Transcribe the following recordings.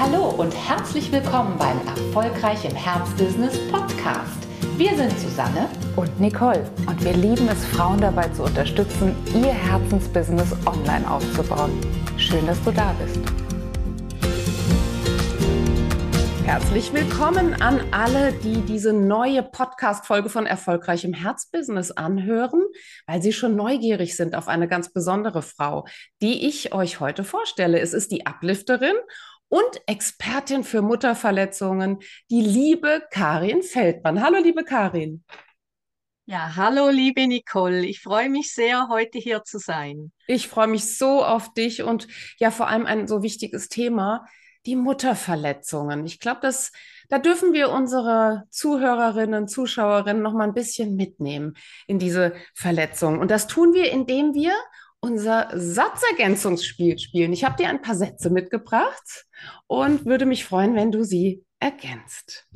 Hallo und herzlich willkommen beim Erfolgreich im Herzbusiness Podcast. Wir sind Susanne und Nicole und wir lieben es, Frauen dabei zu unterstützen, ihr Herzensbusiness online aufzubauen. Schön, dass du da bist. Herzlich willkommen an alle, die diese neue Podcast-Folge von Erfolgreichem Herzbusiness anhören, weil sie schon neugierig sind auf eine ganz besondere Frau, die ich euch heute vorstelle. Es ist die Uplifterin und Expertin für Mutterverletzungen, die liebe Karin Feldmann. Hallo, liebe Karin. Ja, hallo, liebe Nicole. Ich freue mich sehr, heute hier zu sein. Ich freue mich so auf dich und ja, vor allem ein so wichtiges Thema, die Mutterverletzungen. Ich glaube, dass da dürfen wir unsere Zuhörerinnen, Zuschauerinnen noch mal ein bisschen mitnehmen in diese Verletzungen. Und das tun wir, indem wir unser Satzergänzungsspiel spielen. Ich habe dir ein paar Sätze mitgebracht und würde mich freuen, wenn du sie ergänzt.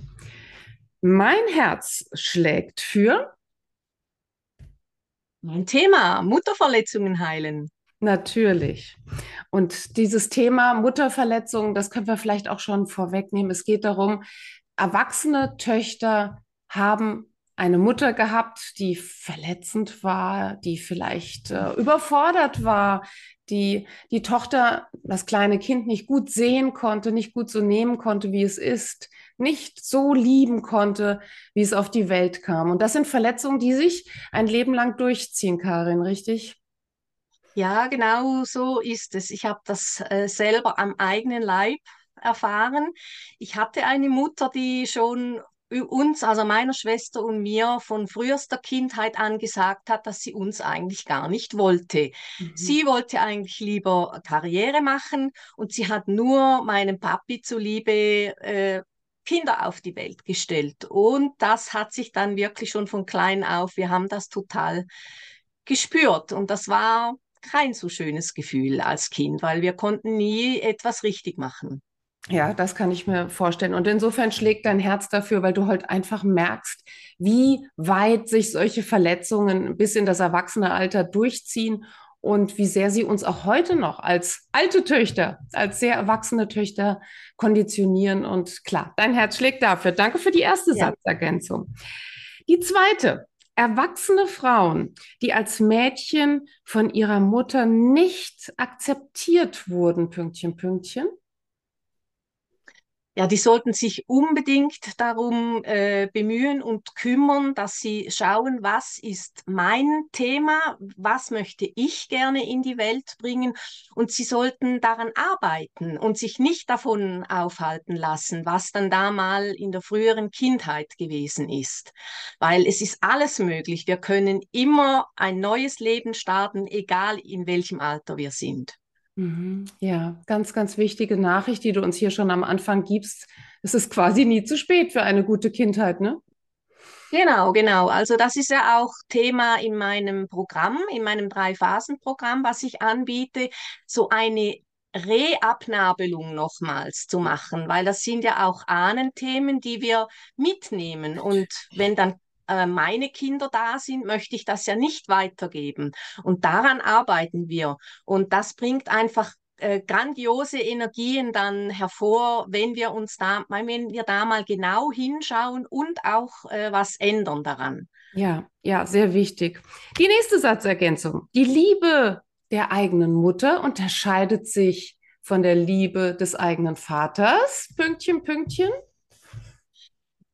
Mein Herz schlägt für mein Thema Mutterverletzungen heilen. Natürlich. Und dieses Thema Mutterverletzungen, das können wir vielleicht auch schon vorwegnehmen. Es geht darum, erwachsene Töchter haben eine Mutter gehabt, die verletzend war, die vielleicht äh, überfordert war, die die Tochter, das kleine Kind nicht gut sehen konnte, nicht gut so nehmen konnte, wie es ist, nicht so lieben konnte, wie es auf die Welt kam. Und das sind Verletzungen, die sich ein Leben lang durchziehen, Karin, richtig? Ja, genau so ist es. Ich habe das äh, selber am eigenen Leib erfahren. Ich hatte eine Mutter, die schon uns, also meiner Schwester und mir, von frühester Kindheit an gesagt hat, dass sie uns eigentlich gar nicht wollte. Mhm. Sie wollte eigentlich lieber Karriere machen und sie hat nur meinem Papi zuliebe äh, Kinder auf die Welt gestellt. Und das hat sich dann wirklich schon von klein auf, wir haben das total gespürt. Und das war kein so schönes Gefühl als Kind, weil wir konnten nie etwas richtig machen. Ja, das kann ich mir vorstellen. Und insofern schlägt dein Herz dafür, weil du halt einfach merkst, wie weit sich solche Verletzungen bis in das Erwachsenealter durchziehen und wie sehr sie uns auch heute noch als alte Töchter, als sehr erwachsene Töchter konditionieren. Und klar, dein Herz schlägt dafür. Danke für die erste ja. Satzergänzung. Die zweite, erwachsene Frauen, die als Mädchen von ihrer Mutter nicht akzeptiert wurden, Pünktchen, Pünktchen, ja, die sollten sich unbedingt darum äh, bemühen und kümmern, dass sie schauen, was ist mein Thema, was möchte ich gerne in die Welt bringen und sie sollten daran arbeiten und sich nicht davon aufhalten lassen, was dann da mal in der früheren Kindheit gewesen ist, weil es ist alles möglich. Wir können immer ein neues Leben starten, egal in welchem Alter wir sind. Mhm. Ja, ganz, ganz wichtige Nachricht, die du uns hier schon am Anfang gibst. Es ist quasi nie zu spät für eine gute Kindheit, ne? Genau, genau. Also das ist ja auch Thema in meinem Programm, in meinem Drei-Phasen-Programm, was ich anbiete, so eine Reabnabelung nochmals zu machen, weil das sind ja auch Ahnenthemen, die wir mitnehmen. Und wenn dann äh, meine Kinder da sind, möchte ich das ja nicht weitergeben. Und daran arbeiten wir. Und das bringt einfach äh, grandiose Energien dann hervor, wenn wir uns da, wenn wir da mal genau hinschauen und auch äh, was ändern daran. Ja, ja, sehr wichtig. Die nächste Satzergänzung. Die Liebe der eigenen Mutter unterscheidet sich von der Liebe des eigenen Vaters. Pünktchen, Pünktchen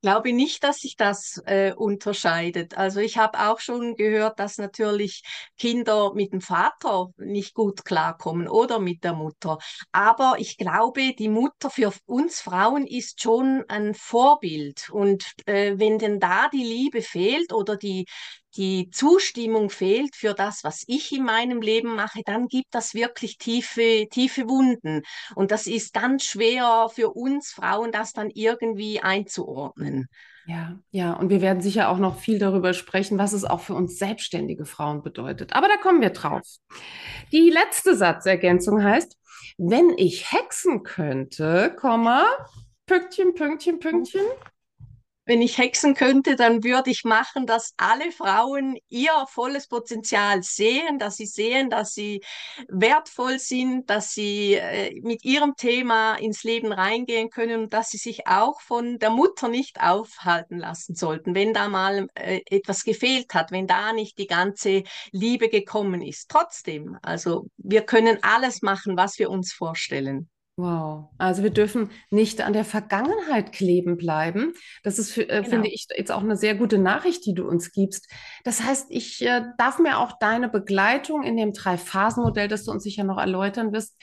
glaube nicht, dass sich das äh, unterscheidet. Also ich habe auch schon gehört, dass natürlich Kinder mit dem Vater nicht gut klarkommen oder mit der Mutter. Aber ich glaube, die Mutter für uns Frauen ist schon ein Vorbild. Und äh, wenn denn da die Liebe fehlt oder die, die Zustimmung fehlt für das, was ich in meinem Leben mache, dann gibt das wirklich tiefe, tiefe Wunden. Und das ist ganz schwer für uns Frauen, das dann irgendwie einzuordnen. Ja, ja, und wir werden sicher auch noch viel darüber sprechen, was es auch für uns selbstständige Frauen bedeutet. Aber da kommen wir drauf. Die letzte Satzergänzung heißt, wenn ich hexen könnte, Komma, Pünktchen, Pünktchen, Pünktchen, wenn ich hexen könnte, dann würde ich machen, dass alle Frauen ihr volles Potenzial sehen, dass sie sehen, dass sie wertvoll sind, dass sie äh, mit ihrem Thema ins Leben reingehen können und dass sie sich auch von der Mutter nicht aufhalten lassen sollten, wenn da mal äh, etwas gefehlt hat, wenn da nicht die ganze Liebe gekommen ist. Trotzdem, also wir können alles machen, was wir uns vorstellen. Wow. Also wir dürfen nicht an der Vergangenheit kleben bleiben. Das ist, für, äh, Genau. finde ich, jetzt auch eine sehr gute Nachricht, die du uns gibst. Das heißt, ich äh, darf mir auch deine Begleitung in dem Drei-Phasen-Modell, das du uns sicher noch erläutern wirst,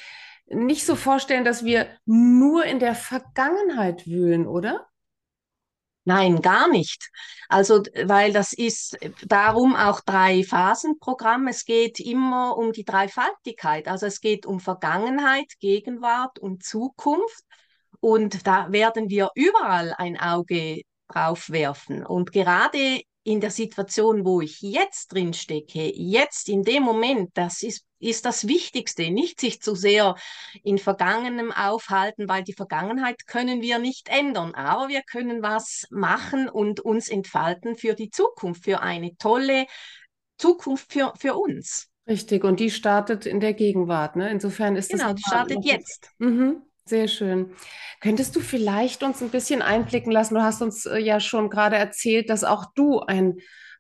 nicht so vorstellen, dass wir nur in der Vergangenheit wühlen, oder? Nein, gar nicht. Also, weil das ist darum auch Drei-Phasen-Programm. Es geht immer um die Dreifaltigkeit. Also es geht um Vergangenheit, Gegenwart und Zukunft. Und da werden wir überall ein Auge drauf werfen. Und gerade in der Situation, wo ich jetzt drin stecke, jetzt in dem Moment, das ist, ist das Wichtigste, nicht sich zu sehr in Vergangenem aufhalten, weil die Vergangenheit können wir nicht ändern, aber wir können was machen und uns entfalten für die Zukunft, für eine tolle Zukunft für, für uns. Richtig. Und die startet in der Gegenwart, ne? Insofern ist das Genau, die nochmal startet jetzt. Mhm, sehr schön. Könntest du vielleicht uns ein bisschen einblicken lassen? Du hast uns äh, ja schon gerade erzählt, dass auch du ein,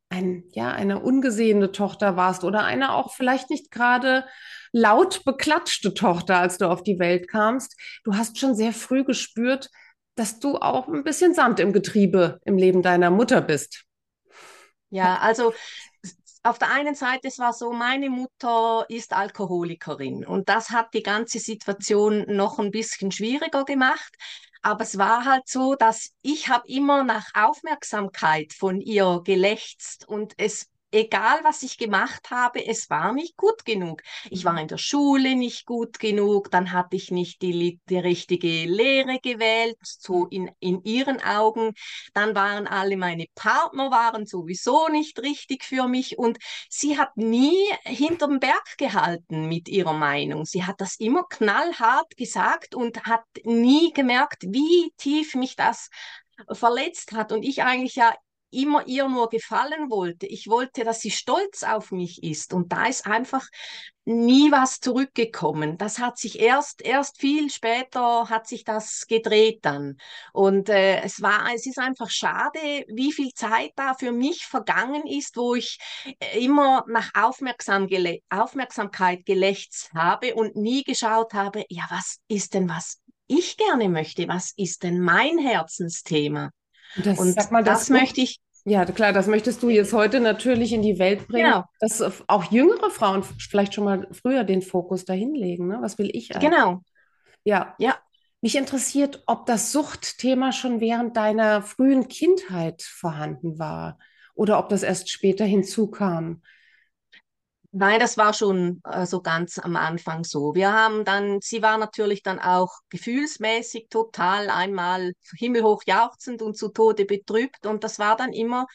ein, ja, eine ungesehene Tochter warst oder eine auch vielleicht nicht gerade laut beklatschte Tochter, als du auf die Welt kamst. Du hast schon sehr früh gespürt, dass du auch ein bisschen Sand im Getriebe im Leben deiner Mutter bist. Ja, also auf der einen Seite, es war so, meine Mutter ist Alkoholikerin und das hat die ganze Situation noch ein bisschen schwieriger gemacht. Aber es war halt so, dass ich habe immer nach Aufmerksamkeit von ihr gelächzt und es, egal was ich gemacht habe, es war nicht gut genug. Ich war in der Schule nicht gut genug, dann hatte ich nicht die, die richtige Lehre gewählt, so in, in ihren Augen. Dann waren alle meine Partner waren sowieso nicht richtig für mich und sie hat nie hinterm Berg gehalten mit ihrer Meinung. Sie hat das immer knallhart gesagt und hat nie gemerkt, wie tief mich das verletzt hat und ich eigentlich ja immer ihr nur gefallen wollte. Ich wollte, dass sie stolz auf mich ist und da ist einfach nie was zurückgekommen. Das hat sich erst, erst viel später hat sich das gedreht dann. Und äh, es war, es ist einfach schade, wie viel Zeit da für mich vergangen ist, wo ich äh, immer nach Aufmerksam gele Aufmerksamkeit gelächzt habe und nie geschaut habe, ja, was ist denn, was ich gerne möchte? Was ist denn mein Herzensthema? Und das, Und mal, das das möchte ich, Ja, klar, das möchtest du jetzt heute natürlich in die Welt bringen, genau, dass auch jüngere Frauen vielleicht schon mal früher den Fokus dahin legen, ne? Was will ich eigentlich? genau, Ja, ja. mich interessiert, ob das Suchtthema schon während deiner frühen Kindheit vorhanden war oder ob das erst später hinzukam. Nein, das war schon äh, so ganz am Anfang so. Wir haben dann, sie war natürlich dann auch gefühlsmäßig total einmal himmelhoch jauchzend und zu Tode betrübt und das war dann immer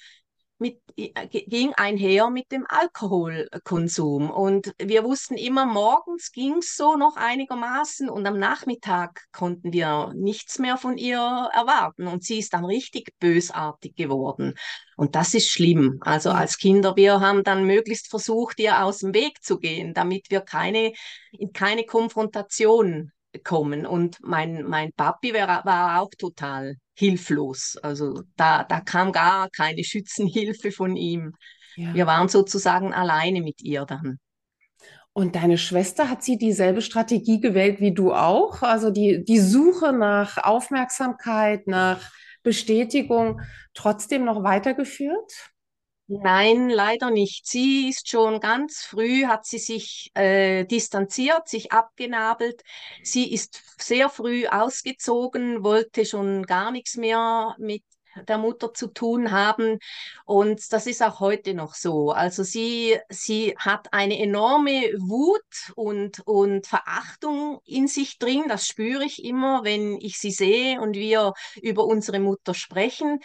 mit, äh, ging einher mit dem Alkoholkonsum. Und wir wussten immer, morgens ging es so noch einigermaßen und am Nachmittag konnten wir nichts mehr von ihr erwarten. Und sie ist dann richtig bösartig geworden. Und das ist schlimm. Also Ja. als Kinder, wir haben dann möglichst versucht, ihr aus dem Weg zu gehen, damit wir keine, in keine Konfrontation kommen. Und mein, mein Papi war, war auch total hilflos. Also da, da kam gar keine Schützenhilfe von ihm. Ja. Wir waren sozusagen alleine mit ihr dann. Und deine Schwester, hat sie dieselbe Strategie gewählt wie du auch? Also die, die Suche nach Aufmerksamkeit, nach Bestätigung trotzdem noch weitergeführt? Nein, leider nicht. Sie ist schon ganz früh, hat sie sich äh, distanziert, sich abgenabelt. Sie ist sehr früh ausgezogen, wollte schon gar nichts mehr mit der Mutter zu tun haben. Und das ist auch heute noch so. Also sie, sie hat eine enorme Wut und, und Verachtung in sich drin. Das spüre ich immer, wenn ich sie sehe und wir über unsere Mutter sprechen.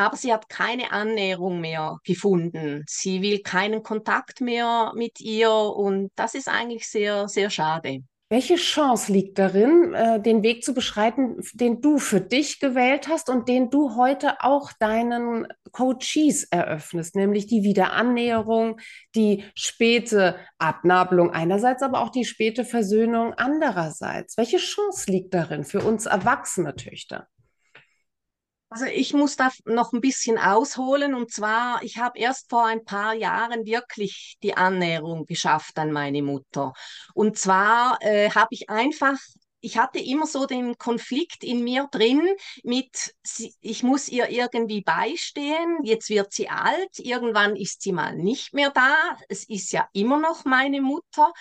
Aber sie hat keine Annäherung mehr gefunden. Sie will keinen Kontakt mehr mit ihr und das ist eigentlich sehr, sehr schade. Welche Chance liegt darin, äh, den Weg zu beschreiten, den du für dich gewählt hast und den du heute auch deinen Coaches eröffnest, nämlich die Wiederannäherung, die späte Abnabelung einerseits, aber auch die späte Versöhnung andererseits? Welche Chance liegt darin für uns erwachsene Töchter? Also ich muss da noch ein bisschen ausholen. Und zwar, ich habe erst vor ein paar Jahren wirklich die Annäherung geschafft an meine Mutter. Und zwar äh, habe ich einfach ich hatte immer so den Konflikt in mir drin mit, ich muss ihr irgendwie beistehen, jetzt wird sie alt, irgendwann ist sie mal nicht mehr da, es ist ja immer noch meine Mutter.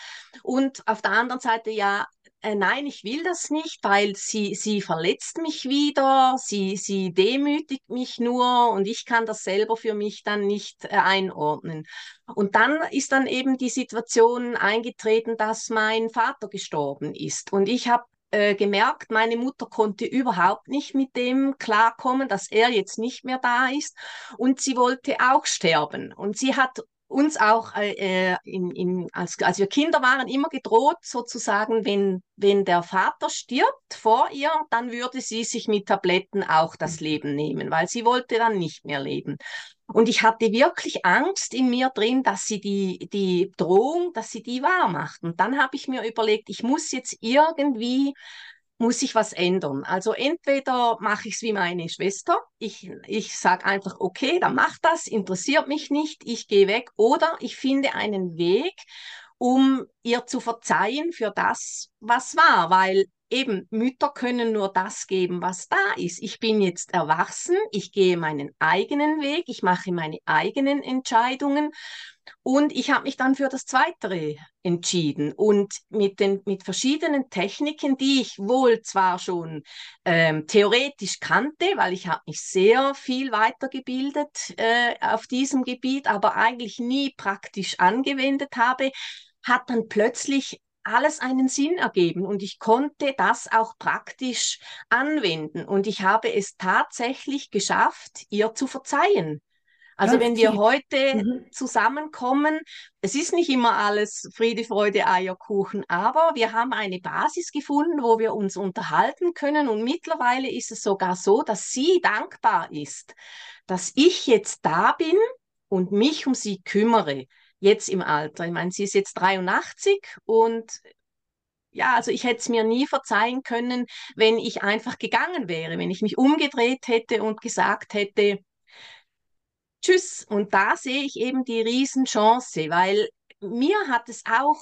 Und auf der anderen Seite ja, äh, nein, ich will das nicht, weil sie, sie verletzt mich wieder, sie, sie demütigt mich nur und ich kann das selber für mich dann nicht äh, einordnen. Und dann ist dann eben die Situation eingetreten, dass mein Vater gestorben ist. Und ich habe äh, gemerkt, meine Mutter konnte überhaupt nicht mit dem klarkommen, dass er jetzt nicht mehr da ist. Und sie wollte auch sterben. Und sie hat uns auch äh, äh, in, in, als, als wir Kinder waren immer gedroht, sozusagen, wenn, wenn der Vater stirbt vor ihr, dann würde sie sich mit Tabletten auch das Leben nehmen, weil sie wollte dann nicht mehr leben. Und ich hatte wirklich Angst in mir drin, dass sie die, die Drohung, dass sie die wahr macht. Und dann habe ich mir überlegt, ich muss jetzt irgendwie muss ich was ändern. Also entweder mache ich es wie meine Schwester, ich, ich sage einfach, okay, dann mach das, interessiert mich nicht, ich gehe weg, oder ich finde einen Weg, um ihr zu verzeihen für das, was war, weil eben Mütter können nur das geben, was da ist. Ich bin jetzt erwachsen, ich gehe meinen eigenen Weg, ich mache meine eigenen Entscheidungen und ich habe mich dann für das Zweite entschieden. Und mit den mit verschiedenen Techniken, die ich wohl zwar schon ähm, theoretisch kannte, weil ich habe mich sehr viel weitergebildet äh, auf diesem Gebiet, aber eigentlich nie praktisch angewendet habe, hat dann plötzlich alles einen Sinn ergeben. Und ich konnte das auch praktisch anwenden. Und ich habe es tatsächlich geschafft, ihr zu verzeihen. Also Ganz wenn wir heute mhm. zusammenkommen, es ist nicht immer alles Friede, Freude, Eierkuchen, aber wir haben eine Basis gefunden, wo wir uns unterhalten können und mittlerweile ist es sogar so, dass sie dankbar ist, dass ich jetzt da bin und mich um sie kümmere jetzt im Alter. Ich meine, sie ist jetzt 83 und ja, also ich hätte es mir nie verzeihen können, wenn ich einfach gegangen wäre, wenn ich mich umgedreht hätte und gesagt hätte, tschüss. Und da sehe ich eben die Riesenchance, weil mir hat es auch,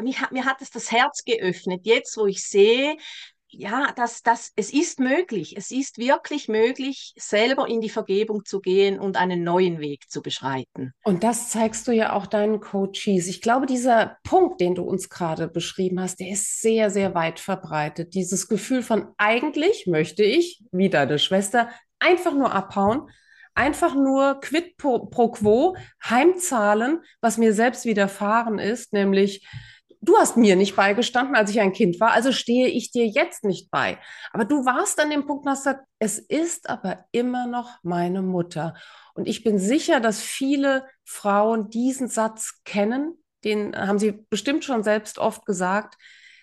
mir hat, mir hat es das Herz geöffnet, jetzt wo ich sehe, ja, dass das, es ist möglich, es ist wirklich möglich, selber in die Vergebung zu gehen und einen neuen Weg zu beschreiten. Und das zeigst du ja auch deinen Coaches. Ich glaube, dieser Punkt, den du uns gerade beschrieben hast, der ist sehr, sehr weit verbreitet. Dieses Gefühl von eigentlich möchte ich, wie deine Schwester, einfach nur abhauen, einfach nur quid pro, pro quo heimzahlen, was mir selbst widerfahren ist, nämlich du hast mir nicht beigestanden, als ich ein Kind war, also stehe ich dir jetzt nicht bei. Aber du warst an dem Punkt und hast gesagt, es ist aber immer noch meine Mutter. Und ich bin sicher, dass viele Frauen diesen Satz kennen, den haben sie bestimmt schon selbst oft gesagt.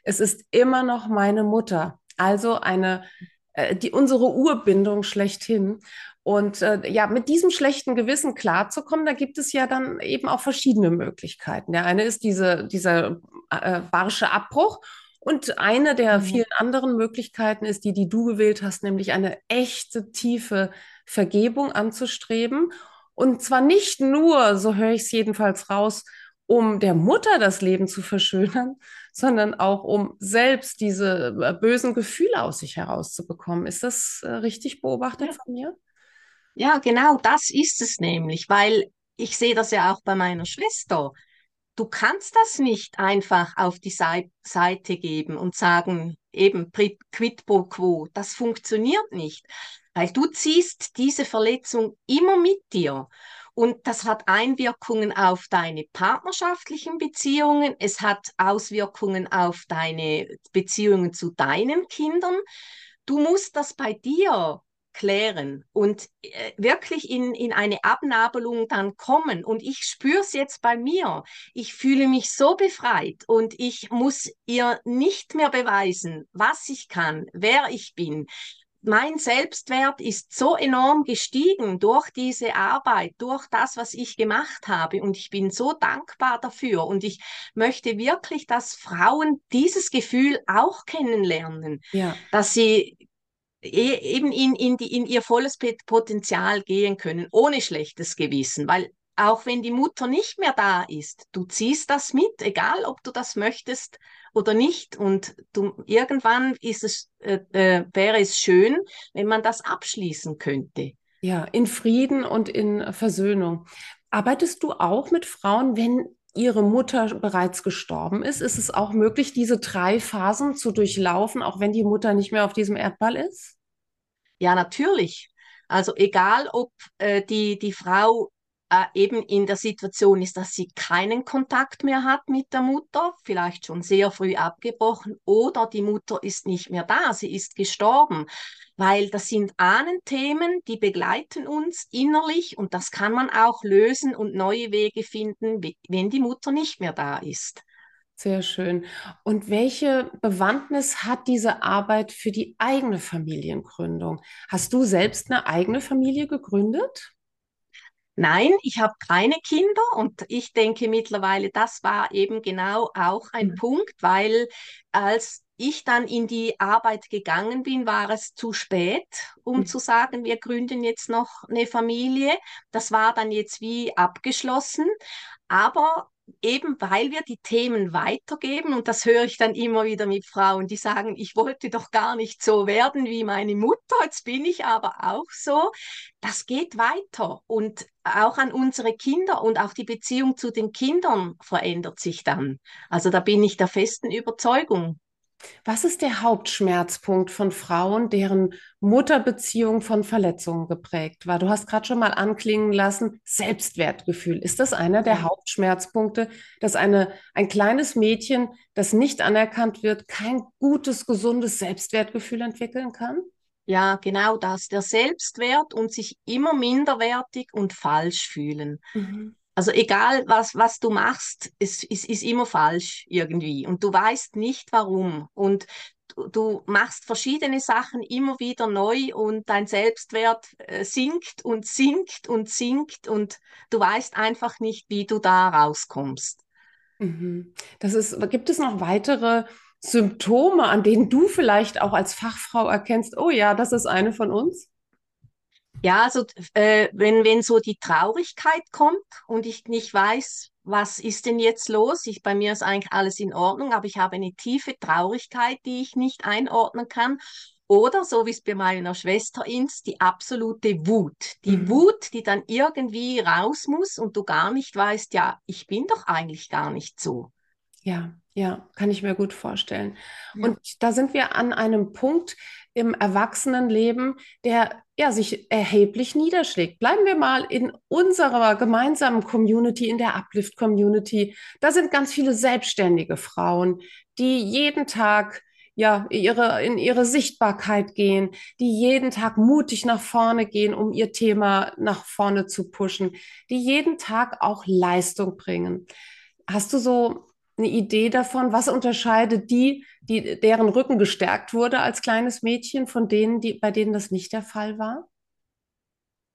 Es ist immer noch meine Mutter. Also eine, äh, die, unsere Urbindung schlechthin. Und äh, ja, mit diesem schlechten Gewissen klarzukommen, da gibt es ja dann eben auch verschiedene Möglichkeiten. Der eine ist diese, dieser äh, barsche Abbruch. Und eine der mhm. vielen anderen Möglichkeiten ist die, die du gewählt hast, nämlich eine echte, tiefe Vergebung anzustreben. Und zwar nicht nur, so höre ich es jedenfalls raus, um der Mutter das Leben zu verschönern, sondern auch um selbst diese äh, bösen Gefühle aus sich herauszubekommen. Ist das äh, richtig beobachtet ja. von mir? Ja, genau, das ist es nämlich, weil ich sehe das ja auch bei meiner Schwester. Du kannst das nicht einfach auf die Seite geben und sagen, eben quid pro quo. Das funktioniert nicht, weil du ziehst diese Verletzung immer mit dir. Und das hat Einwirkungen auf deine partnerschaftlichen Beziehungen, es hat Auswirkungen auf deine Beziehungen zu deinen Kindern. Du musst das bei dir klären und äh, wirklich in, in eine Abnabelung dann kommen. Und ich spüre es jetzt bei mir. Ich fühle mich so befreit und ich muss ihr nicht mehr beweisen, was ich kann, wer ich bin. Mein Selbstwert ist so enorm gestiegen durch diese Arbeit, durch das, was ich gemacht habe. Und ich bin so dankbar dafür. Und ich möchte wirklich, dass Frauen dieses Gefühl auch kennenlernen, ja. dass sie eben in, in, die, in ihr volles Potenzial gehen können, ohne schlechtes Gewissen, weil auch wenn die Mutter nicht mehr da ist, du ziehst das mit, egal ob du das möchtest oder nicht. Und du, irgendwann ist es, äh, äh, wäre es schön, wenn man das abschließen könnte. Ja, in Frieden und in Versöhnung. Arbeitest du auch mit Frauen, wenn ihre Mutter bereits gestorben ist? Ist es auch möglich, diese drei Phasen zu durchlaufen, auch wenn die Mutter nicht mehr auf diesem Erdball ist? Ja, natürlich. Also egal, ob äh, die, die Frau äh, eben in der Situation ist, dass sie keinen Kontakt mehr hat mit der Mutter, vielleicht schon sehr früh abgebrochen, oder die Mutter ist nicht mehr da, sie ist gestorben, weil das sind Ahnenthemen, die begleiten uns innerlich und das kann man auch lösen und neue Wege finden, wenn die Mutter nicht mehr da ist. Sehr schön. Und welche Bewandtnis hat diese Arbeit für die eigene Familiengründung? Hast du selbst eine eigene Familie gegründet? Nein, ich habe keine Kinder und ich denke mittlerweile, das war eben genau auch ein mhm. Punkt, weil als ich dann in die Arbeit gegangen bin, war es zu spät, um mhm. zu sagen, wir gründen jetzt noch eine Familie. Das war dann jetzt wie abgeschlossen. Aber eben weil wir die Themen weitergeben, und das höre ich dann immer wieder mit Frauen, die sagen, ich wollte doch gar nicht so werden wie meine Mutter, jetzt bin ich aber auch so, das geht weiter und auch an unsere Kinder und auch die Beziehung zu den Kindern verändert sich dann. Also da bin ich der festen Überzeugung. Was ist der Hauptschmerzpunkt von Frauen, deren Mutterbeziehung von Verletzungen geprägt war? Du hast gerade schon mal anklingen lassen, Selbstwertgefühl. Ist das einer der Hauptschmerzpunkte, dass eine, ein kleines Mädchen, das nicht anerkannt wird, kein gutes, gesundes Selbstwertgefühl entwickeln kann? Ja, genau das. Der Selbstwert und sich immer minderwertig und falsch fühlen. Mhm. Also egal, was, was du machst, es, es ist immer falsch irgendwie und du weißt nicht warum. Und du, du machst verschiedene Sachen immer wieder neu und dein Selbstwert äh, sinkt und sinkt und sinkt und du weißt einfach nicht, wie du da rauskommst. Mhm. Das ist, gibt es noch weitere Symptome, an denen du vielleicht auch als Fachfrau erkennst, oh ja, das ist eine von uns? Ja, also äh, wenn, wenn so die Traurigkeit kommt und ich nicht weiß, was ist denn jetzt los? Ich, bei mir ist eigentlich alles in Ordnung, aber ich habe eine tiefe Traurigkeit, die ich nicht einordnen kann. Oder so wie es bei meiner Schwester ist, die absolute Wut. Die mhm. Wut, die dann irgendwie raus muss und du gar nicht weißt, ja, ich bin doch eigentlich gar nicht so. Ja, ja, kann ich mir gut vorstellen. Ja. Und da sind wir an einem Punkt im Erwachsenenleben, der ja sich erheblich niederschlägt. Bleiben wir mal in unserer gemeinsamen Community, in der Uplift Community. Da sind ganz viele selbstständige Frauen, die jeden Tag ja, ihre, in ihre Sichtbarkeit gehen, die jeden Tag mutig nach vorne gehen, um ihr Thema nach vorne zu pushen, die jeden Tag auch Leistung bringen. Hast du so eine Idee davon, was unterscheidet die, die, deren Rücken gestärkt wurde als kleines Mädchen, von denen, die, bei denen das nicht der Fall war?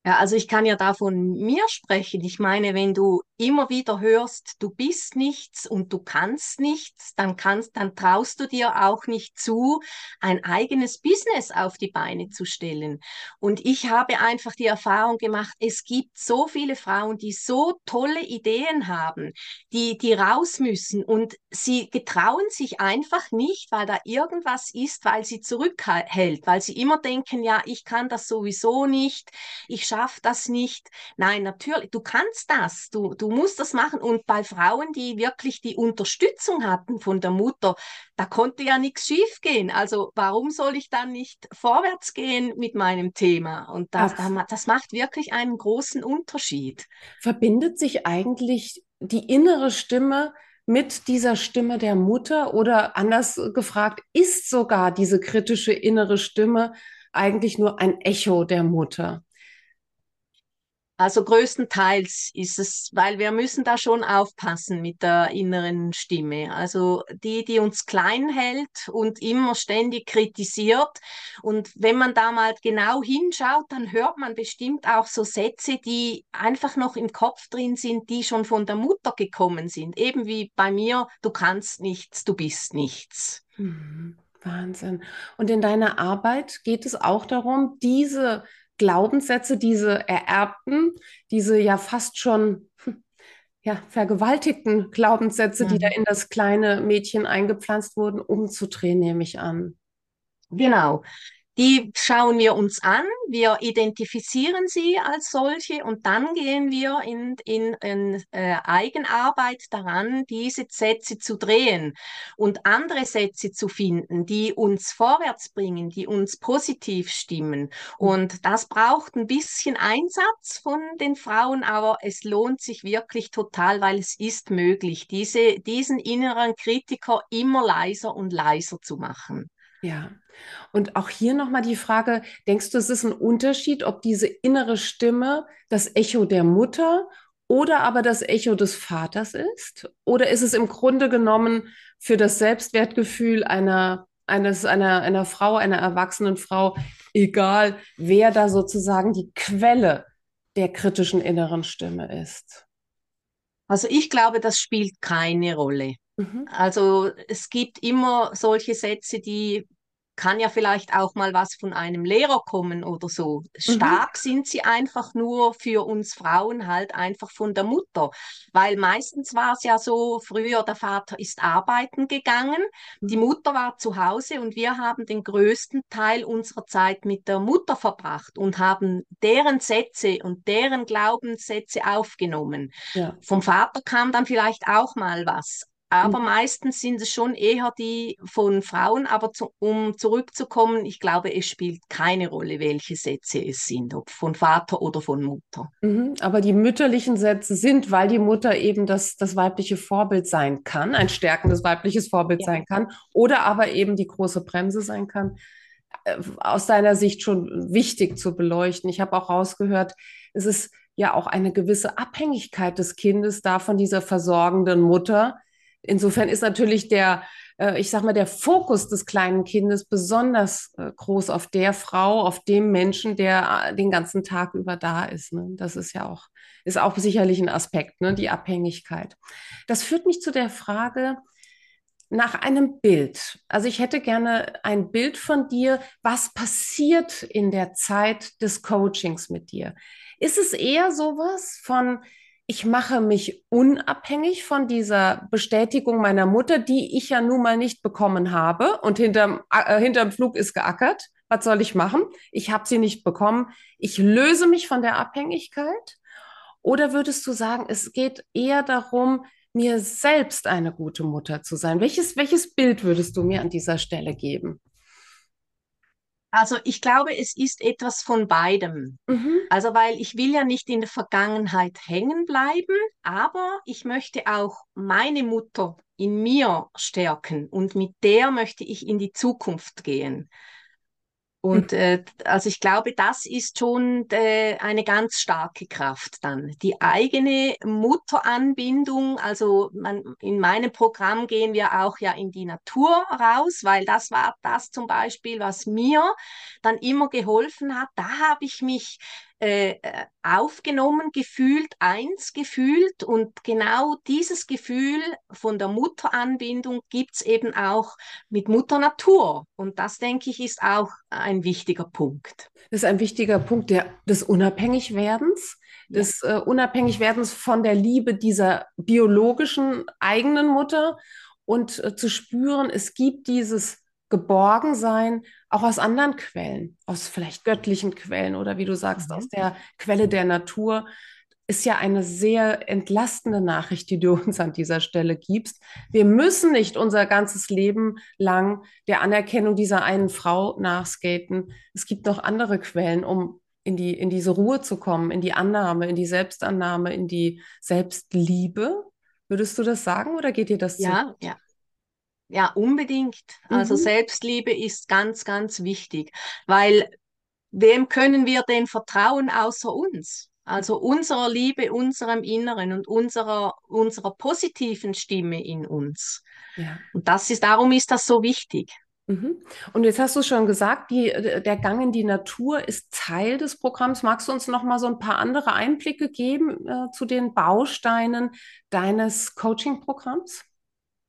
Ja, also ich kann ja da von mir sprechen. Ich meine, wenn du immer wieder hörst, du bist nichts und du kannst nichts, dann kannst, dann traust du dir auch nicht zu, ein eigenes Business auf die Beine zu stellen. Und ich habe einfach die Erfahrung gemacht, es gibt so viele Frauen, die so tolle Ideen haben, die, die raus müssen und sie getrauen sich einfach nicht, weil da irgendwas ist, weil sie zurückhält, weil sie immer denken, ja, ich kann das sowieso nicht, ich schaffe das nicht. Nein, natürlich, du kannst das, du, du musst das machen. Und bei Frauen, die wirklich die Unterstützung hatten von der Mutter, da konnte ja nichts schiefgehen. Also warum soll ich dann nicht vorwärts gehen mit meinem Thema? Und das, das macht wirklich einen großen Unterschied. Verbindet sich eigentlich die innere Stimme mit dieser Stimme der Mutter oder anders gefragt, ist sogar diese kritische innere Stimme eigentlich nur ein Echo der Mutter? Also größtenteils ist es, weil wir müssen da schon aufpassen mit der inneren Stimme. Also die, die uns klein hält und immer ständig kritisiert. Und wenn man da mal genau hinschaut, dann hört man bestimmt auch so Sätze, die einfach noch im Kopf drin sind, die schon von der Mutter gekommen sind. Eben wie bei mir, du kannst nichts, du bist nichts. Mhm. Wahnsinn. Und in deiner Arbeit geht es auch darum, diese Glaubenssätze, diese ererbten, diese ja fast schon hm, ja, vergewaltigten Glaubenssätze, mhm. die da in das kleine Mädchen eingepflanzt wurden, umzudrehen, nehme ich an. Genau. Die schauen wir uns an, wir identifizieren sie als solche und dann gehen wir in, in, in äh, Eigenarbeit daran, diese Sätze zu drehen und andere Sätze zu finden, die uns vorwärts bringen, die uns positiv stimmen. Und das braucht ein bisschen Einsatz von den Frauen, aber es lohnt sich wirklich total, weil es ist möglich, diese, diesen inneren Kritiker immer leiser und leiser zu machen. Ja, und auch hier nochmal die Frage, denkst du, es ist ein Unterschied, ob diese innere Stimme das Echo der Mutter oder aber das Echo des Vaters ist? Oder ist es im Grunde genommen für das Selbstwertgefühl einer, eines, einer, einer Frau, einer erwachsenen Frau, egal, wer da sozusagen die Quelle der kritischen inneren Stimme ist? Also ich glaube, das spielt keine Rolle. Mhm. Also es gibt immer solche Sätze, die kann ja vielleicht auch mal was von einem Lehrer kommen oder so. Mhm. Stark mhm. sind sie einfach nur für uns Frauen halt einfach von der Mutter, weil meistens war es ja so, früher der Vater ist arbeiten gegangen, mhm. die Mutter war zu Hause und wir haben den größten Teil unserer Zeit mit der Mutter verbracht und haben deren Sätze und deren Glaubenssätze aufgenommen. Ja. Vom Vater kam dann vielleicht auch mal was, aber mhm. meistens sind es schon eher die von Frauen. Aber zu, um zurückzukommen, ich glaube, es spielt keine Rolle, welche Sätze es sind, ob von Vater oder von Mutter. Mhm. Aber die mütterlichen Sätze sind, weil die Mutter eben das, das weibliche Vorbild sein kann, ein stärkendes weibliches Vorbild ja. sein kann, oder aber eben die große Bremse sein kann, äh, aus deiner Sicht schon wichtig zu beleuchten. Ich habe auch rausgehört, es ist ja auch eine gewisse Abhängigkeit des Kindes da von dieser versorgenden Mutter, Insofern ist natürlich der, äh, ich sag mal, der Fokus des kleinen Kindes besonders äh, groß auf der Frau, auf dem Menschen, der äh, den ganzen Tag über da ist. Ne? Das ist ja auch, ist auch sicherlich ein Aspekt, ne? die Abhängigkeit. Das führt mich zu der Frage, nach einem Bild. Also ich hätte gerne ein Bild von dir. Was passiert in der Zeit des Coachings mit dir? Ist es eher sowas von, ich mache mich unabhängig von dieser Bestätigung meiner Mutter, die ich ja nun mal nicht bekommen habe. Und hinterm, äh, hinterm Flug ist geackert. Was soll ich machen? Ich habe sie nicht bekommen. Ich löse mich von der Abhängigkeit. Oder würdest du sagen, es geht eher darum, mir selbst eine gute Mutter zu sein? Welches, welches Bild würdest du mir an dieser Stelle geben? Also ich glaube, es ist etwas von beidem. Mhm. Also weil ich will ja nicht in der Vergangenheit hängen bleiben, aber ich möchte auch meine Mutter in mir stärken und mit der möchte ich in die Zukunft gehen. Und äh, also ich glaube, das ist schon äh, eine ganz starke Kraft dann. Die eigene Mutteranbindung, also man, in meinem Programm gehen wir auch ja in die Natur raus, weil das war das zum Beispiel, was mir dann immer geholfen hat. Da habe ich mich äh, äh, aufgenommen gefühlt, eins gefühlt und genau dieses Gefühl von der Mutteranbindung gibt es eben auch mit Mutter Natur und das denke ich ist auch ein wichtiger Punkt. Das ist ein wichtiger Punkt der, des Unabhängigwerdens, ja. des äh, Unabhängigwerdens von der Liebe dieser biologischen eigenen Mutter und äh, zu spüren, es gibt dieses Geborgensein auch aus anderen Quellen, aus vielleicht göttlichen Quellen oder wie du sagst, mhm. aus der Quelle der Natur, ist ja eine sehr entlastende Nachricht, die du uns an dieser Stelle gibst. Wir müssen nicht unser ganzes Leben lang der Anerkennung dieser einen Frau nachskaten. Es gibt noch andere Quellen, um in, die, in diese Ruhe zu kommen, in die Annahme, in die Selbstannahme, in die Selbstliebe. Würdest du das sagen oder geht dir das ja, zu? Ja, Ja, unbedingt. Also Mhm. Selbstliebe ist ganz, ganz wichtig, weil wem können wir denn vertrauen außer uns? Also unserer Liebe, unserem Inneren und unserer, unserer positiven Stimme in uns. Ja. Und das ist, darum ist das so wichtig. Mhm. Und jetzt hast du schon gesagt, die, der Gang in die Natur ist Teil des Programms. Magst du uns noch mal so ein paar andere Einblicke geben äh, zu den Bausteinen deines Coaching-Programms?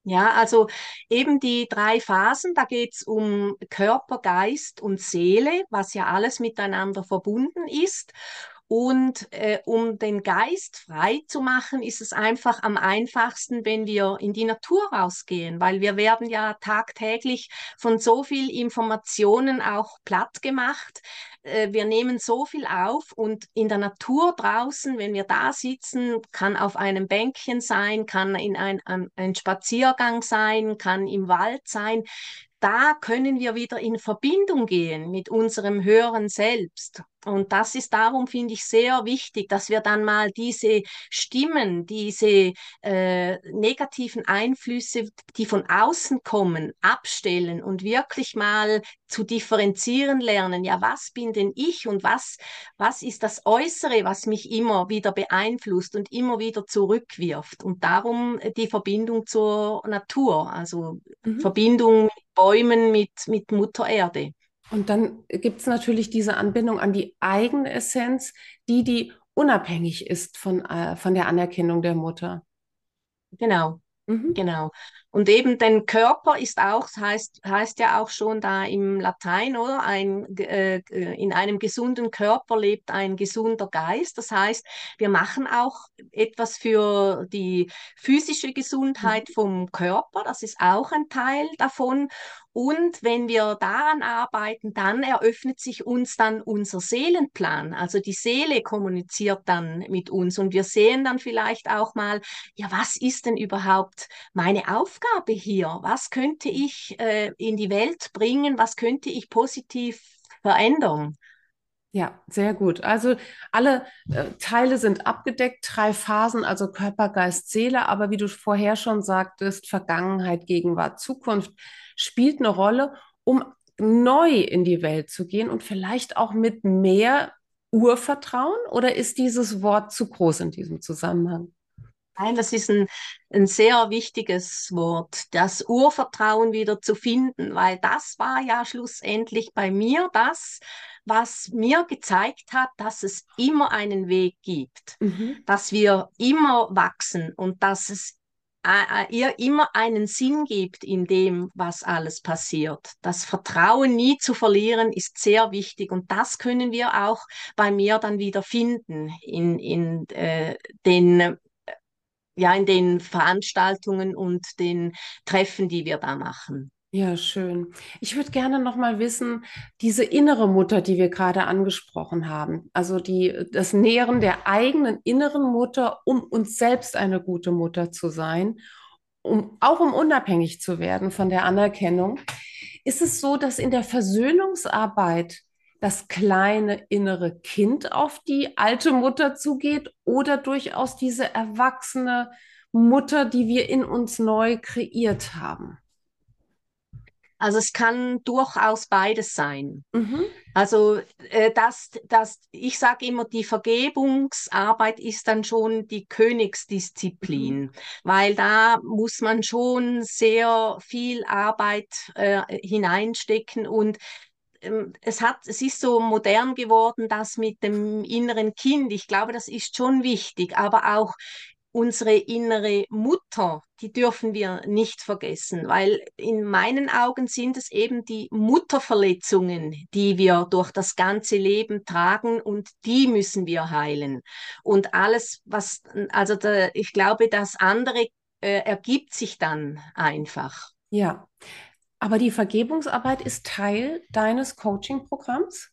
Ja, also eben die drei Phasen, da geht's um Körper, Geist und Seele, was ja alles miteinander verbunden ist. Und äh, um den Geist frei zu machen, ist es einfach am einfachsten, wenn wir in die Natur rausgehen, weil wir werden ja tagtäglich von so viel Informationen auch platt gemacht. Äh, wir nehmen so viel auf und in der Natur draußen, wenn wir da sitzen, kann auf einem Bänkchen sein, kann in ein, ein, ein Spaziergang sein, kann im Wald sein da können wir wieder in Verbindung gehen mit unserem höheren Selbst. Und das ist darum, finde ich, sehr wichtig, dass wir dann mal diese Stimmen, diese äh, negativen Einflüsse, die von außen kommen, abstellen und wirklich mal zu differenzieren lernen. Ja, was bin denn ich und was, was ist das Äußere, was mich immer wieder beeinflusst und immer wieder zurückwirft? Und darum die Verbindung zur Natur, also Mhm. Verbindung mit Bäumen, mit, mit Mutter Erde. Und dann gibt es natürlich diese Anbindung an die eigene Essenz, die, die unabhängig ist von, äh, von der Anerkennung der Mutter. Genau. Mhm. Genau. Und eben den Körper ist auch, heißt, heißt ja auch schon da im Latein, oder? Ein, äh, in einem gesunden Körper lebt ein gesunder Geist. Das heißt, wir machen auch etwas für die physische Gesundheit Mhm. vom Körper. Das ist auch ein Teil davon. Und wenn wir daran arbeiten, dann eröffnet sich uns dann unser Seelenplan. Also die Seele kommuniziert dann mit uns und wir sehen dann vielleicht auch mal, ja, was ist denn überhaupt meine Aufgabe hier? Was könnte ich äh, in die Welt bringen? Was könnte ich positiv verändern? Ja, sehr gut. Also alle äh, Teile sind abgedeckt, drei Phasen, also Körper, Geist, Seele, aber wie du vorher schon sagtest, Vergangenheit, Gegenwart, Zukunft spielt eine Rolle, um neu in die Welt zu gehen und vielleicht auch mit mehr Urvertrauen oder ist dieses Wort zu groß in diesem Zusammenhang? Nein, das ist ein, ein sehr wichtiges Wort, das Urvertrauen wieder zu finden, weil das war ja schlussendlich bei mir das, was mir gezeigt hat, dass es immer einen Weg gibt, Mhm. dass wir immer wachsen und dass es ihr immer einen Sinn gibt in dem, was alles passiert. Das Vertrauen nie zu verlieren ist sehr wichtig und das können wir auch bei mir dann wieder finden in, in äh, den ja, in den Veranstaltungen und den Treffen, die wir da machen. Ja, schön. Ich würde gerne noch mal wissen, diese innere Mutter, die wir gerade angesprochen haben, also die, das Nähren der eigenen inneren Mutter, um uns selbst eine gute Mutter zu sein, um, auch um unabhängig zu werden von der Anerkennung. Ist es so, dass in der Versöhnungsarbeit das kleine innere Kind auf die alte Mutter zugeht oder durchaus diese erwachsene Mutter, die wir in uns neu kreiert haben? Also es kann durchaus beides sein. Mhm. Also äh, das, das, ich sage immer, die Vergebungsarbeit ist dann schon die Königsdisziplin, Mhm. weil da muss man schon sehr viel Arbeit äh, hineinstecken und es hat, es ist so modern geworden, das mit dem inneren Kind. Ich glaube, das ist schon wichtig, aber auch unsere innere Mutter, die dürfen wir nicht vergessen, weil in meinen Augen sind es eben die Mutterverletzungen, die wir durch das ganze Leben tragen und die müssen wir heilen. Und alles, was, also da, ich glaube, das andere äh, ergibt sich dann einfach. Ja, aber die Vergebungsarbeit ist Teil deines Coaching-Programms?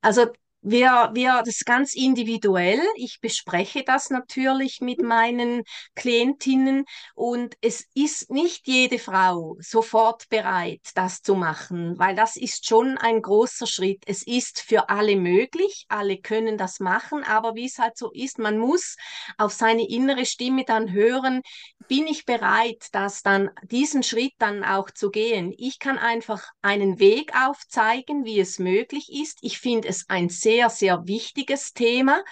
Also wir, wir, das ist ganz individuell. Ich bespreche das natürlich mit meinen Klientinnen und es ist nicht jede Frau sofort bereit, das zu machen, weil das ist schon ein großer Schritt. Es ist für alle möglich, alle können das machen, aber wie es halt so ist, man muss auf seine innere Stimme dann hören, bin ich bereit, das dann, diesen Schritt dann auch zu gehen. Ich kann einfach einen Weg aufzeigen, wie es möglich ist. Ich finde es ein sehr sehr, sehr wichtiges Thema,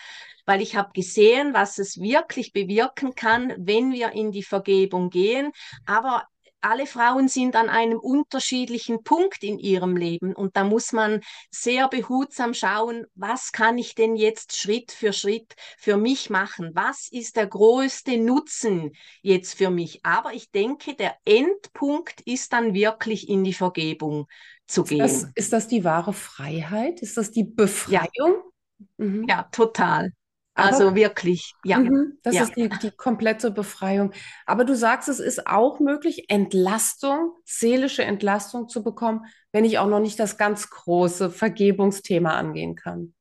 weil ich habe gesehen, was es wirklich bewirken kann, wenn wir in die Vergebung gehen. Aber alle Frauen sind an einem unterschiedlichen Punkt in ihrem Leben und da muss man sehr behutsam schauen, was kann ich denn jetzt Schritt für Schritt für mich machen? Was ist der größte Nutzen jetzt für mich? Aber ich denke, der Endpunkt ist dann wirklich in die Vergebung zu ist gehen. Das, ist das die wahre Freiheit? Ist das die Befreiung? Ja, mhm. ja total. Also Aber, wirklich, ja. Mhm, das ja. ist die, die komplette Befreiung. Aber du sagst, es ist auch möglich, Entlastung, seelische Entlastung zu bekommen, wenn ich auch noch nicht das ganz große Vergebungsthema angehen kann.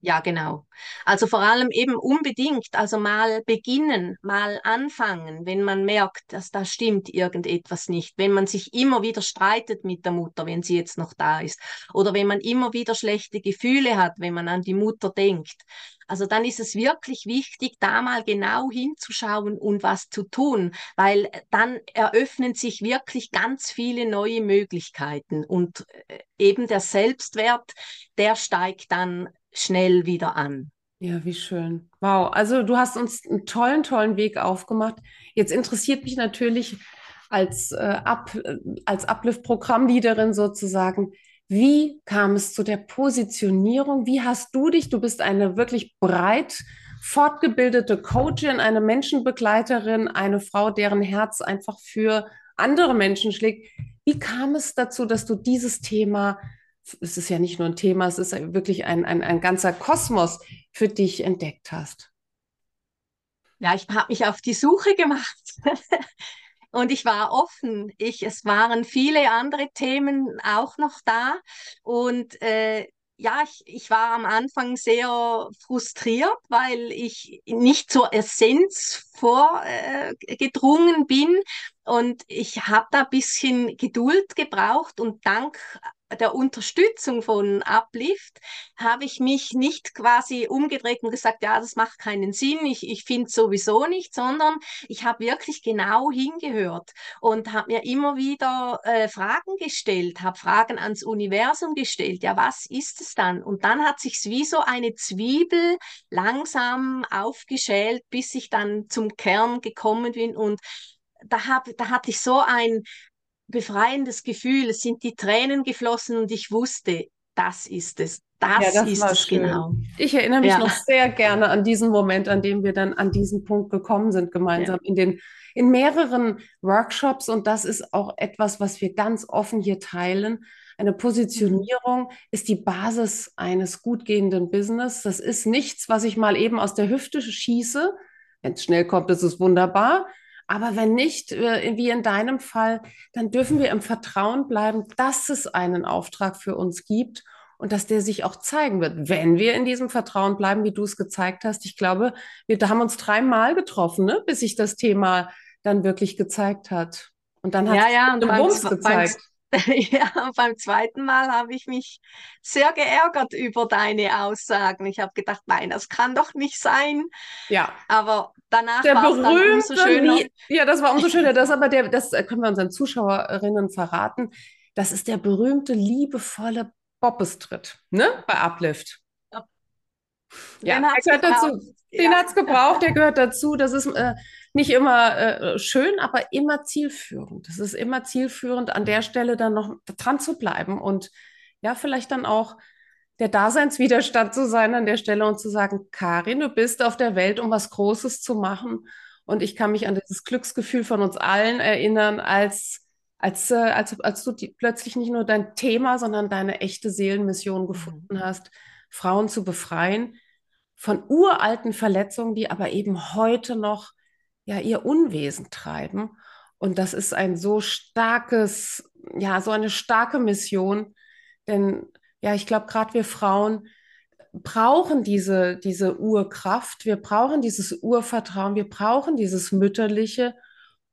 Ja, genau. Also vor allem eben unbedingt, also mal beginnen, mal anfangen, wenn man merkt, dass da stimmt irgendetwas nicht, wenn man sich immer wieder streitet mit der Mutter, wenn sie jetzt noch da ist, oder wenn man immer wieder schlechte Gefühle hat, wenn man an die Mutter denkt. Also dann ist es wirklich wichtig, da mal genau hinzuschauen und was zu tun, weil dann eröffnen sich wirklich ganz viele neue Möglichkeiten und äh, eben der Selbstwert, der steigt dann schnell wieder an. Ja, wie schön. Wow, also du hast uns einen tollen, tollen Weg aufgemacht. Jetzt interessiert mich natürlich als, äh, Up, äh, als Uplift-Programmleaderin sozusagen, wie kam es zu der Positionierung? Wie hast du dich, du bist eine wirklich breit fortgebildete Coachin, eine Menschenbegleiterin, eine Frau, deren Herz einfach für andere Menschen schlägt. Wie kam es dazu, dass du dieses Thema es ist ja nicht nur ein Thema, es ist wirklich ein, ein, ein ganzer Kosmos für dich entdeckt hast. Ja, ich habe mich auf die Suche gemacht und ich war offen. Ich, es waren viele andere Themen auch noch da. Und äh, ja, ich, ich war am Anfang sehr frustriert, weil ich nicht zur Essenz vorgedrungen äh, bin. Und ich habe da ein bisschen Geduld gebraucht. Und dank der Unterstützung von Uplift habe ich mich nicht quasi umgedreht und gesagt, ja, das macht keinen Sinn, ich, ich finde sowieso nicht, sondern ich habe wirklich genau hingehört und habe mir immer wieder äh, Fragen gestellt, habe Fragen ans Universum gestellt, ja, was ist es dann? Und dann hat sich wie so eine Zwiebel langsam aufgeschält, bis ich dann zum Kern gekommen bin und da, hab, da hatte ich so ein befreiendes Gefühl. Es sind die Tränen geflossen und ich wusste, das ist es. Das, ja, das ist es schön. genau. Ich erinnere mich ja. noch sehr gerne an diesen Moment, an dem wir dann an diesen Punkt gekommen sind, gemeinsam ja. in den in mehreren Workshops. Und das ist auch etwas, was wir ganz offen hier teilen. Eine Positionierung mhm. ist die Basis eines gut gehenden Business. Das ist nichts, was ich mal eben aus der Hüfte schieße. Wenn es schnell kommt, ist es wunderbar. Aber wenn nicht, äh, wie in deinem Fall, dann dürfen wir im Vertrauen bleiben, dass es einen Auftrag für uns gibt und dass der sich auch zeigen wird, wenn wir in diesem Vertrauen bleiben, wie du es gezeigt hast. Ich glaube, wir haben uns dreimal getroffen, ne, bis sich das Thema dann wirklich gezeigt hat. Und dann hat ja, ja, und beim, gezeigt. Ja, beim zweiten Mal habe ich mich sehr geärgert über deine Aussagen. Ich habe gedacht, nein, das kann doch nicht sein. Ja. Aber danach der war es dann umso schöner. Ja, das war umso schöner. Das aber der, das können wir unseren Zuschauerinnen verraten. Das ist der berühmte, liebevolle Bobbestritt, ne? Bei Uplift. Ja, der gehört dazu. Den ja. hat es gebraucht, der gehört dazu. Das ist äh, nicht immer äh, schön, aber immer zielführend. Das ist immer zielführend, an der Stelle dann noch dran zu bleiben und ja, vielleicht dann auch der Daseinswiderstand zu sein an der Stelle und zu sagen, Karin, du bist auf der Welt, um was Großes zu machen. Und ich kann mich an dieses Glücksgefühl von uns allen erinnern, als, als, äh, als, als du die, plötzlich nicht nur dein Thema, sondern deine echte Seelenmission mhm. gefunden hast, Frauen zu befreien von uralten Verletzungen, die aber eben heute noch ja ihr Unwesen treiben. Und das ist ein so starkes, ja, so eine starke Mission. Denn ja, ich glaube, gerade wir Frauen brauchen diese, diese Urkraft, wir brauchen dieses Urvertrauen, wir brauchen dieses Mütterliche,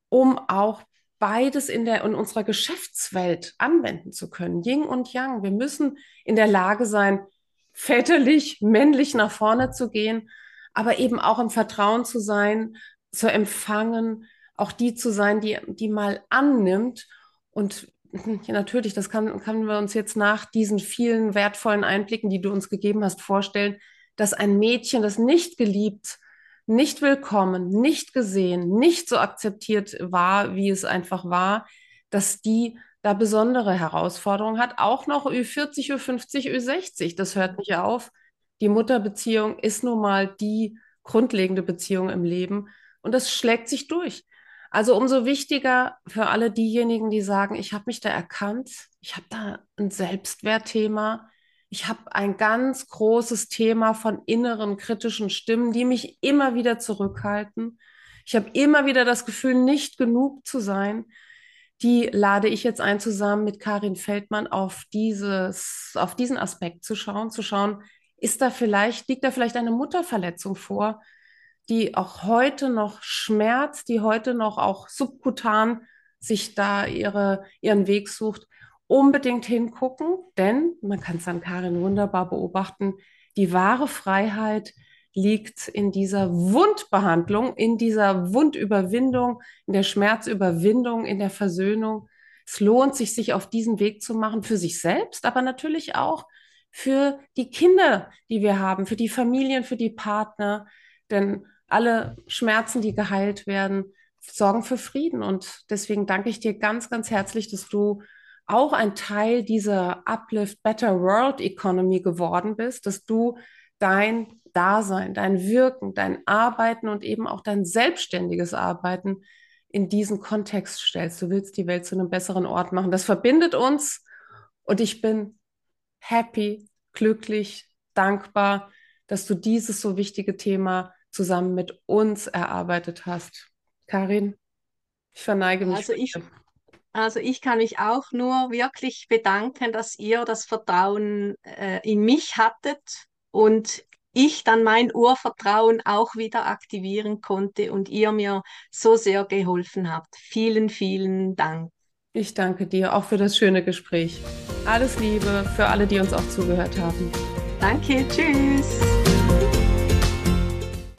um auch beides in, der, in unserer Geschäftswelt anwenden zu können. Yin und Yang. Wir müssen in der Lage sein, väterlich, männlich nach vorne zu gehen, aber eben auch im Vertrauen zu sein, zu empfangen, auch die zu sein, die, die mal annimmt. Und ja, natürlich, das kann, können wir uns jetzt nach diesen vielen wertvollen Einblicken, die du uns gegeben hast, vorstellen, dass ein Mädchen, das nicht geliebt nicht willkommen, nicht gesehen, nicht so akzeptiert war, wie es einfach war, dass die da besondere Herausforderungen hat. Auch noch Ü40, Ü50, Ü60. Das hört nicht auf. Die Mutterbeziehung ist nun mal die grundlegende Beziehung im Leben und das schlägt sich durch. Also umso wichtiger für alle diejenigen, die sagen, ich habe mich da erkannt, ich habe da ein Selbstwertthema, ich habe ein ganz großes Thema von inneren kritischen Stimmen, die mich immer wieder zurückhalten. Ich habe immer wieder das Gefühl, nicht genug zu sein. Die lade ich jetzt ein, zusammen mit Karin Feldmann auf dieses, auf diesen Aspekt zu schauen, zu schauen, ist da vielleicht, liegt da vielleicht eine Mutterverletzung vor, die auch heute noch schmerzt, die heute noch auch subkutan sich da ihre, ihren Weg sucht unbedingt hingucken, denn man kann es an Karin wunderbar beobachten, die wahre Freiheit liegt in dieser Wundbehandlung, in dieser Wundüberwindung, in der Schmerzüberwindung, in der Versöhnung. Es lohnt sich, sich auf diesen Weg zu machen, für sich selbst, aber natürlich auch für die Kinder, die wir haben, für die Familien, für die Partner. Denn alle Schmerzen, die geheilt werden, sorgen für Frieden. Und deswegen danke ich dir ganz, ganz herzlich, dass du auch ein Teil dieser Uplift Better World Economy geworden bist, dass du dein Dasein, dein Wirken, dein Arbeiten und eben auch dein selbstständiges Arbeiten in diesen Kontext stellst. Du willst die Welt zu einem besseren Ort machen. Das verbindet uns und ich bin happy, glücklich, dankbar, dass du dieses so wichtige Thema zusammen mit uns erarbeitet hast. Karin, ich verneige mich. Also ich, also ich kann mich auch nur wirklich bedanken, dass ihr das Vertrauen äh, in mich hattet und ich dann mein Urvertrauen auch wieder aktivieren konnte und ihr mir so sehr geholfen habt. Vielen, vielen Dank. Ich danke dir auch für das schöne Gespräch. Alles Liebe für alle, die uns auch zugehört haben. Danke, tschüss.